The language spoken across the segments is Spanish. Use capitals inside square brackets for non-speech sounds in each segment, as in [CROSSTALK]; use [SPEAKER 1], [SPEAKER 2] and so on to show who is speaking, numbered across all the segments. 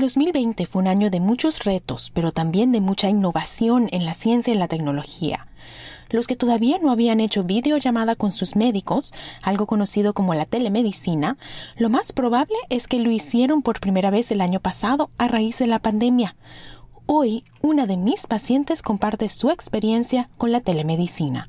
[SPEAKER 1] 2020 fue un año de muchos retos, pero también de mucha innovación en la ciencia y la tecnología. Los que todavía no habían hecho videollamada con sus médicos, algo conocido como la telemedicina, lo más probable es que lo hicieron por primera vez el año pasado a raíz de la pandemia. Hoy, una de mis pacientes comparte su experiencia con la telemedicina.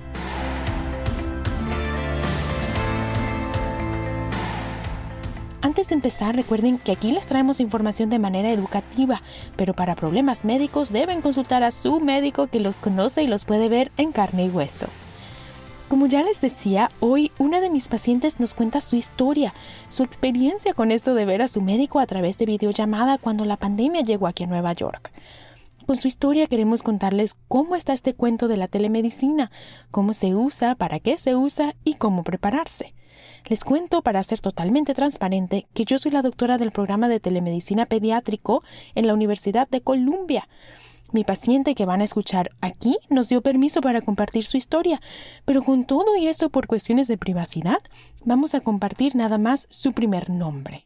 [SPEAKER 1] Antes de empezar, recuerden que aquí les traemos información de manera educativa, pero para problemas médicos deben consultar a su médico que los conoce y los puede ver en carne y hueso. Como ya les decía, hoy una de mis pacientes nos cuenta su historia, su experiencia con esto de ver a su médico a través de videollamada cuando la pandemia llegó aquí a Nueva York. Con su historia queremos contarles cómo está este cuento de la telemedicina, cómo se usa, para qué se usa y cómo prepararse. Les cuento, para ser totalmente transparente, que yo soy la doctora del programa de telemedicina pediátrico en la Universidad de Columbia. Mi paciente que van a escuchar aquí nos dio permiso para compartir su historia, pero con todo y eso por cuestiones de privacidad, vamos a compartir nada más su primer nombre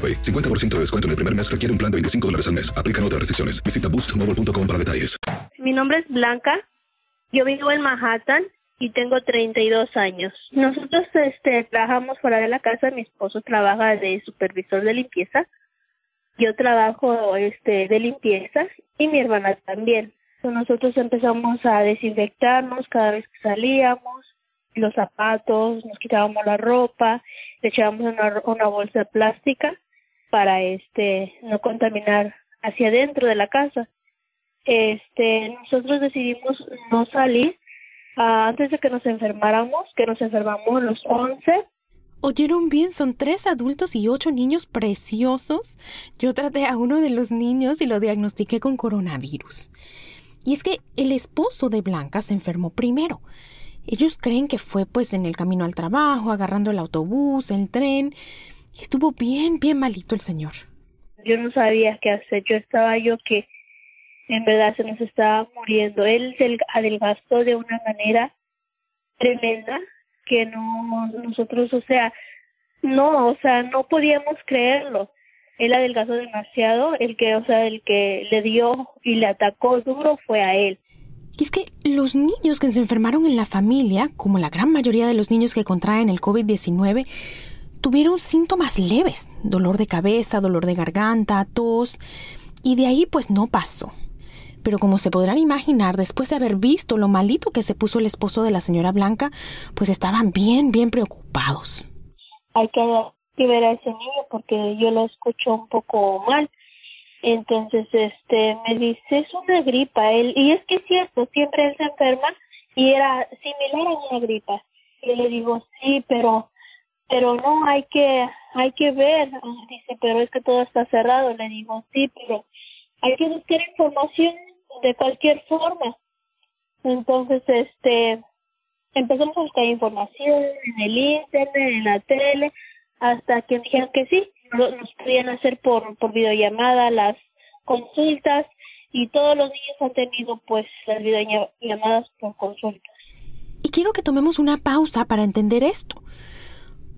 [SPEAKER 2] AroPay. 50% de descuento en el primer mes requiere un plan de 25 dólares al mes. Aplican otras restricciones. Visita boostmobile.com para detalles.
[SPEAKER 3] Mi nombre es Blanca. Yo vivo en Manhattan y tengo 32 años. Nosotros este, trabajamos fuera de la casa. Mi esposo trabaja de supervisor de limpieza. Yo trabajo este, de limpieza y mi hermana también. Nosotros empezamos a desinfectarnos cada vez que salíamos, los zapatos, nos quitábamos la ropa, le echábamos una, una bolsa plástica para este no contaminar hacia adentro de la casa. Este, nosotros decidimos no salir ah, antes de que nos enfermáramos, que nos enfermamos los 11.
[SPEAKER 1] Oyeron bien, son tres adultos y ocho niños preciosos. Yo traté a uno de los niños y lo diagnostiqué con coronavirus. Y es que el esposo de Blanca se enfermó primero. Ellos creen que fue pues en el camino al trabajo, agarrando el autobús, el tren, y estuvo bien, bien malito el señor.
[SPEAKER 3] Yo no sabía qué hacer. Yo estaba yo que en verdad se nos estaba muriendo. Él se adelgazó de una manera tremenda que no nosotros, o sea, no, o sea, no podíamos creerlo. Él adelgazó demasiado, el que, o sea, el que le dio y le atacó duro fue a él.
[SPEAKER 1] Y es que los niños que se enfermaron en la familia, como la gran mayoría de los niños que contraen el COVID-19, tuvieron síntomas leves, dolor de cabeza, dolor de garganta, tos, y de ahí pues no pasó. Pero como se podrán imaginar, después de haber visto lo malito que se puso el esposo de la señora Blanca, pues estaban bien, bien preocupados.
[SPEAKER 3] Hay que ver a ese niño porque yo lo escucho un poco mal. Entonces, este, me dice, es una gripa. Él, y es que es cierto, siempre él se enferma y era similar a una gripa. Y le digo, sí, pero, pero no, hay que, hay que ver. Dice, pero es que todo está cerrado. Le digo, sí, pero hay que buscar información de cualquier forma. Entonces, este, empezamos a buscar información en el internet, en la tele, hasta que dijeron que sí, nos podían hacer por, por videollamada las consultas y todos los niños han tenido pues las videollamadas por consultas.
[SPEAKER 1] Y quiero que tomemos una pausa para entender esto.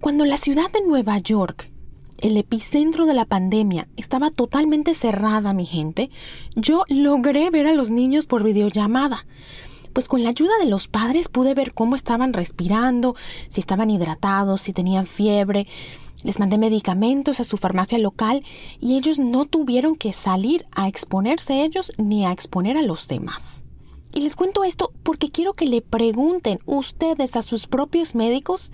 [SPEAKER 1] Cuando la ciudad de Nueva York, el epicentro de la pandemia, estaba totalmente cerrada, mi gente, yo logré ver a los niños por videollamada pues con la ayuda de los padres pude ver cómo estaban respirando, si estaban hidratados, si tenían fiebre. Les mandé medicamentos a su farmacia local y ellos no tuvieron que salir a exponerse ellos ni a exponer a los demás. Y les cuento esto porque quiero que le pregunten ustedes a sus propios médicos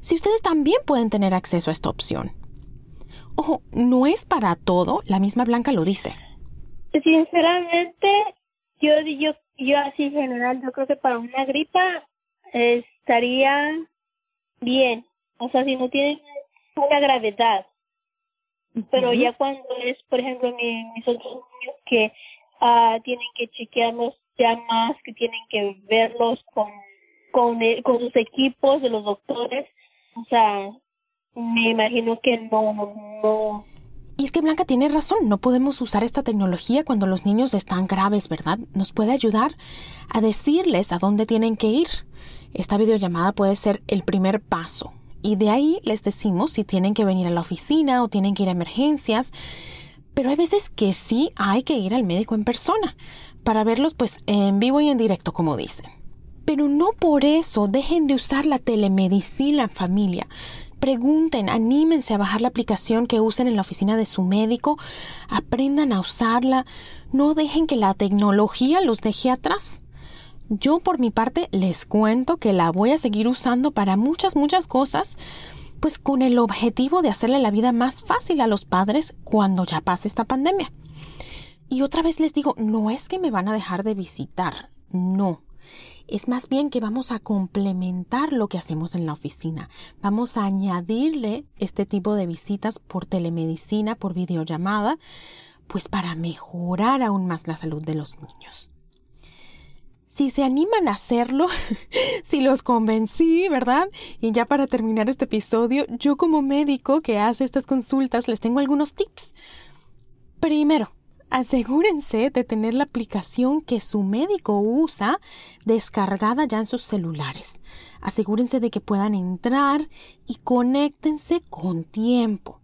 [SPEAKER 1] si ustedes también pueden tener acceso a esta opción. Ojo, no es para todo, la misma Blanca lo dice.
[SPEAKER 3] Sinceramente, yo, yo yo así en general, yo creo que para una gripa estaría bien. O sea, si no tiene una gravedad. Pero ya cuando es, por ejemplo, mis otros niños que uh, tienen que chequearlos ya más, que tienen que verlos con, con, con sus equipos de los doctores, o sea, me imagino que no, no,
[SPEAKER 1] y es que Blanca tiene razón, no podemos usar esta tecnología cuando los niños están graves, ¿verdad? Nos puede ayudar a decirles a dónde tienen que ir. Esta videollamada puede ser el primer paso. Y de ahí les decimos si tienen que venir a la oficina o tienen que ir a emergencias. Pero hay veces que sí hay que ir al médico en persona para verlos pues en vivo y en directo, como dicen. Pero no por eso dejen de usar la telemedicina en familia pregunten, anímense a bajar la aplicación que usen en la oficina de su médico, aprendan a usarla, no dejen que la tecnología los deje atrás. Yo por mi parte les cuento que la voy a seguir usando para muchas, muchas cosas, pues con el objetivo de hacerle la vida más fácil a los padres cuando ya pase esta pandemia. Y otra vez les digo, no es que me van a dejar de visitar, no es más bien que vamos a complementar lo que hacemos en la oficina. Vamos a añadirle este tipo de visitas por telemedicina, por videollamada, pues para mejorar aún más la salud de los niños. Si se animan a hacerlo, [LAUGHS] si los convencí, ¿verdad? Y ya para terminar este episodio, yo como médico que hace estas consultas les tengo algunos tips. Primero, asegúrense de tener la aplicación que su médico usa descargada ya en sus celulares. Asegúrense de que puedan entrar y conéctense con tiempo.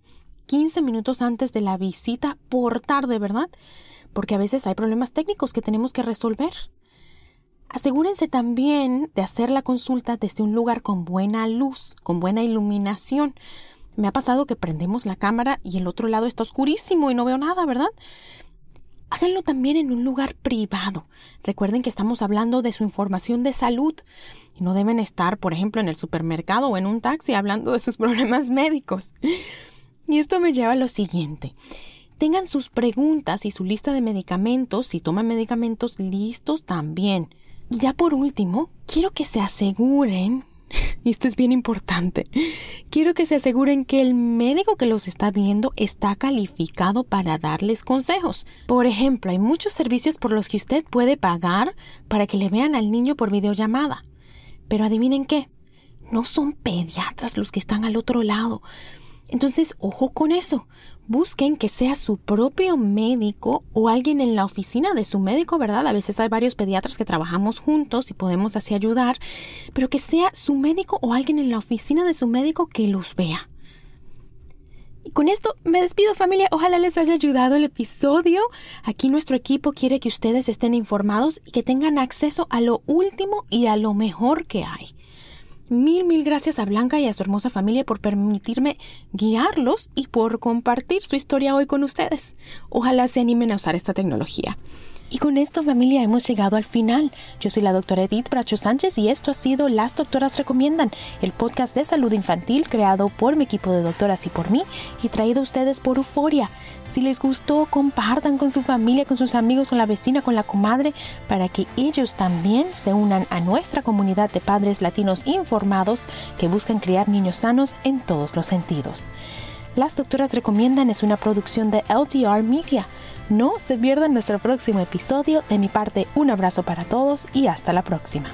[SPEAKER 1] 15 minutos antes de la visita por tarde, ¿verdad? Porque a veces hay problemas técnicos que tenemos que resolver. Asegúrense también de hacer la consulta desde un lugar con buena luz, con buena iluminación. Me ha pasado que prendemos la cámara y el otro lado está oscurísimo y no veo nada, ¿verdad? Háganlo también en un lugar privado. Recuerden que estamos hablando de su información de salud y no deben estar, por ejemplo, en el supermercado o en un taxi hablando de sus [LAUGHS] problemas médicos. Y esto me lleva a lo siguiente. Tengan sus preguntas y su lista de medicamentos, si toman medicamentos, listos también. Y ya por último, quiero que se aseguren [LAUGHS] y esto es bien importante, quiero que se aseguren que el médico que los está viendo está calificado para darles consejos. Por ejemplo, hay muchos servicios por los que usted puede pagar para que le vean al niño por videollamada. Pero adivinen qué, no son pediatras los que están al otro lado. Entonces, ojo con eso busquen que sea su propio médico o alguien en la oficina de su médico, ¿verdad? A veces hay varios pediatras que trabajamos juntos y podemos así ayudar, pero que sea su médico o alguien en la oficina de su médico que los vea. Y con esto me despido familia, ojalá les haya ayudado el episodio. Aquí nuestro equipo quiere que ustedes estén informados y que tengan acceso a lo último y a lo mejor que hay. Mil, mil gracias a Blanca y a su hermosa familia por permitirme guiarlos y por compartir su historia hoy con ustedes. Ojalá se animen a usar esta tecnología. Y con esto familia hemos llegado al final. Yo soy la doctora Edith Bracho Sánchez y esto ha sido Las Doctoras Recomiendan, el podcast de salud infantil creado por mi equipo de doctoras y por mí y traído a ustedes por Euforia. Si les gustó, compartan con su familia, con sus amigos, con la vecina, con la comadre, para que ellos también se unan a nuestra comunidad de padres latinos informados que buscan criar niños sanos en todos los sentidos. Las Doctoras Recomiendan es una producción de LTR Media. No se pierdan nuestro próximo episodio. De mi parte, un abrazo para todos y hasta la próxima.